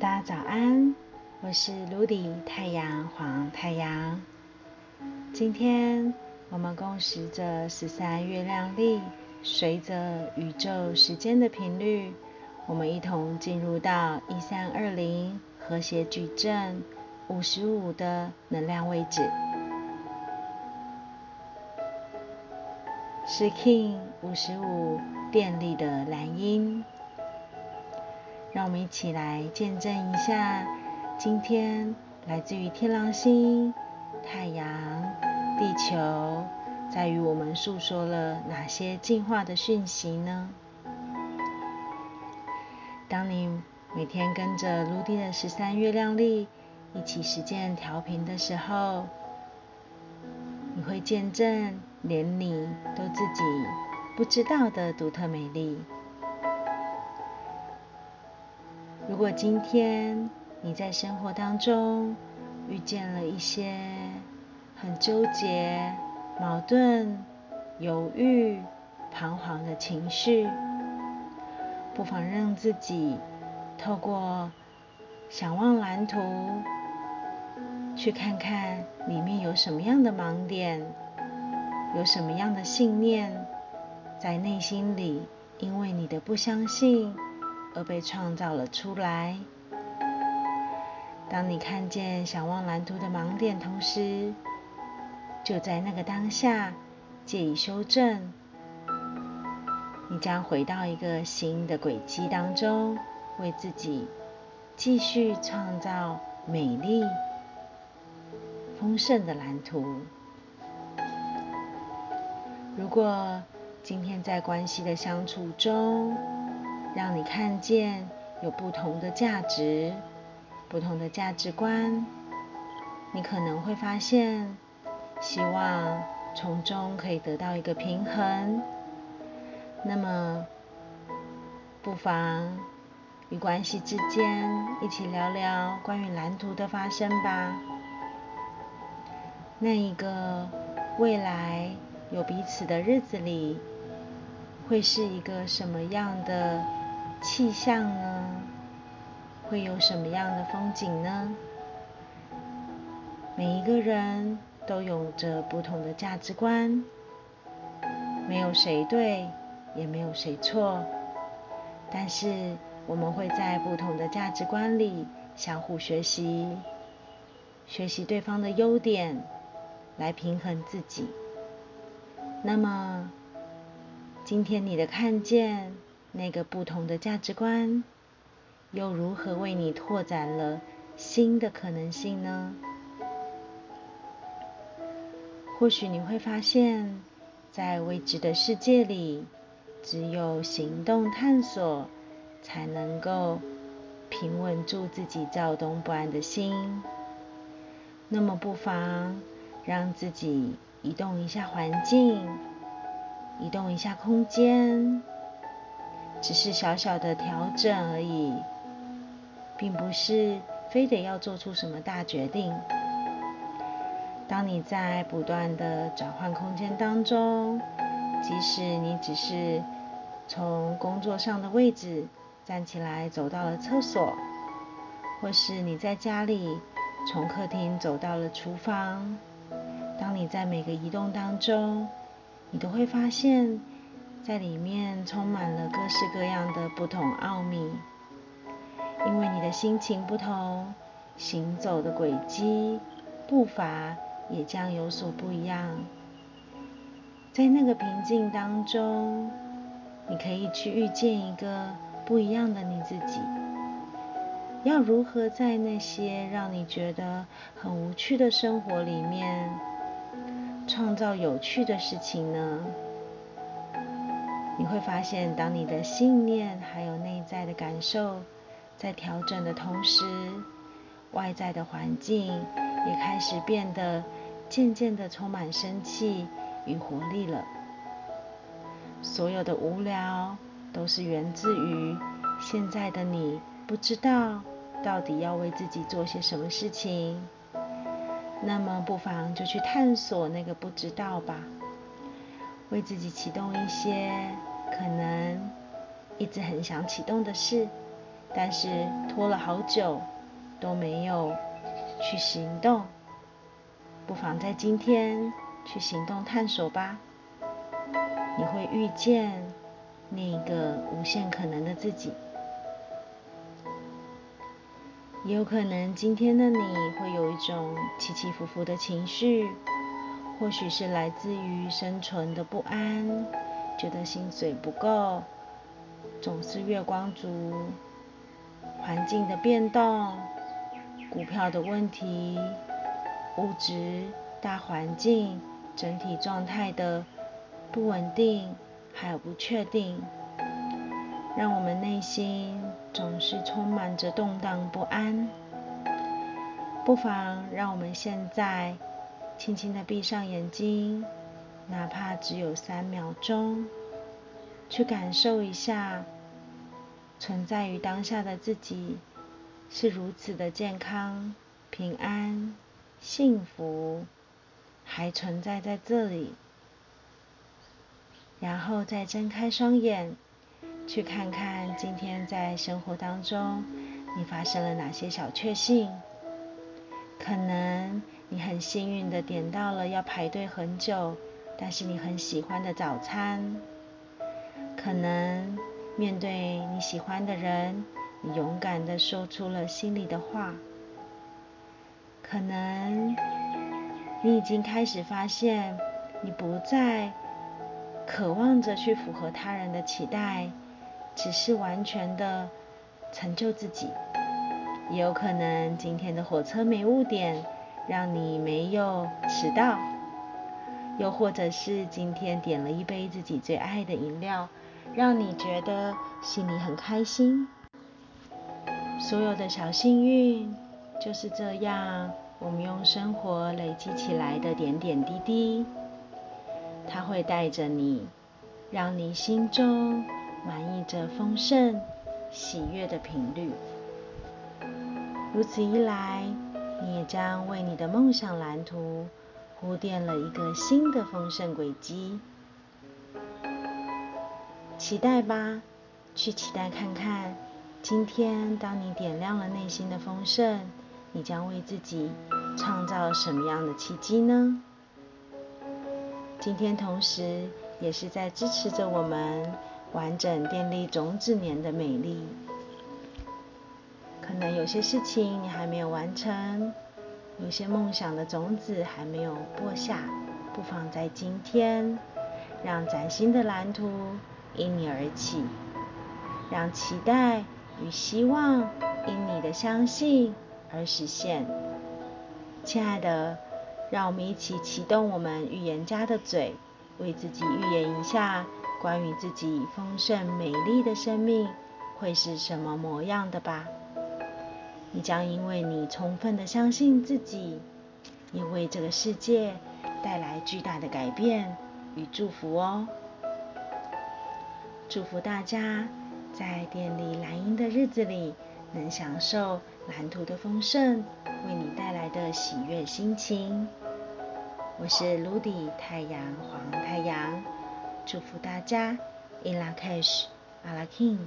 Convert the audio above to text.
大家早安，我是卢迪太阳黄太阳。今天我们共识着十三月亮历，随着宇宙时间的频率，我们一同进入到一三二零和谐矩阵五十五的能量位置，是 King 五十五电力的蓝音。让我们一起来见证一下，今天来自于天狼星、太阳、地球，在与我们诉说了哪些进化的讯息呢？当你每天跟着卢迪的十三月亮历一起实践调频的时候，你会见证连你都自己不知道的独特美丽。如果今天你在生活当中遇见了一些很纠结、矛盾、犹豫、彷徨的情绪，不妨让自己透过想望蓝图，去看看里面有什么样的盲点，有什么样的信念在内心里，因为你的不相信。而被创造了出来。当你看见想望蓝图的盲点，同时就在那个当下借以修正，你将回到一个新的轨迹当中，为自己继续创造美丽丰盛的蓝图。如果今天在关系的相处中，让你看见有不同的价值、不同的价值观，你可能会发现，希望从中可以得到一个平衡。那么，不妨与关系之间一起聊聊关于蓝图的发生吧。那一个未来有彼此的日子里，会是一个什么样的？气象呢？会有什么样的风景呢？每一个人都有着不同的价值观，没有谁对，也没有谁错。但是我们会在不同的价值观里相互学习，学习对方的优点，来平衡自己。那么，今天你的看见？那个不同的价值观，又如何为你拓展了新的可能性呢？或许你会发现，在未知的世界里，只有行动探索，才能够平稳住自己躁动不安的心。那么，不妨让自己移动一下环境，移动一下空间。只是小小的调整而已，并不是非得要做出什么大决定。当你在不断的转换空间当中，即使你只是从工作上的位置站起来走到了厕所，或是你在家里从客厅走到了厨房，当你在每个移动当中，你都会发现。在里面充满了各式各样的不同奥秘，因为你的心情不同，行走的轨迹、步伐也将有所不一样。在那个平静当中，你可以去遇见一个不一样的你自己。要如何在那些让你觉得很无趣的生活里面，创造有趣的事情呢？你会发现，当你的信念还有内在的感受在调整的同时，外在的环境也开始变得渐渐的充满生气与活力了。所有的无聊都是源自于现在的你不知道到底要为自己做些什么事情。那么，不妨就去探索那个不知道吧，为自己启动一些。可能一直很想启动的事，但是拖了好久都没有去行动，不妨在今天去行动探索吧。你会遇见那个无限可能的自己。也有可能今天的你会有一种起起伏伏的情绪，或许是来自于生存的不安，觉得薪水不够，总是月光族，环境的变动，股票的问题，物质大环境整体状态的不稳定，还有不确定。让我们内心总是充满着动荡不安，不妨让我们现在轻轻的闭上眼睛，哪怕只有三秒钟，去感受一下存在于当下的自己是如此的健康、平安、幸福，还存在在这里，然后再睁开双眼。去看看今天在生活当中你发生了哪些小确幸？可能你很幸运的点到了要排队很久，但是你很喜欢的早餐。可能面对你喜欢的人，你勇敢的说出了心里的话。可能你已经开始发现，你不再渴望着去符合他人的期待。只是完全的成就自己，也有可能今天的火车没误点，让你没有迟到；又或者是今天点了一杯自己最爱的饮料，让你觉得心里很开心。所有的小幸运就是这样，我们用生活累积起来的点点滴滴，它会带着你，让你心中。满溢着丰盛、喜悦的频率，如此一来，你也将为你的梦想蓝图铺垫了一个新的丰盛轨迹。期待吧，去期待看看，今天当你点亮了内心的丰盛，你将为自己创造什么样的奇迹呢？今天同时也是在支持着我们。完整电力种子年的美丽，可能有些事情你还没有完成，有些梦想的种子还没有播下，不妨在今天，让崭新的蓝图因你而起，让期待与希望因你的相信而实现。亲爱的，让我们一起启动我们预言家的嘴，为自己预言一下。关于自己丰盛美丽的生命会是什么模样的吧？你将因为你充分的相信自己，也为这个世界带来巨大的改变与祝福哦。祝福大家在电力蓝音的日子里，能享受蓝图的丰盛为你带来的喜悦心情。我是卢迪太阳黄太阳。祝福大家，In La Cash，阿拉 King。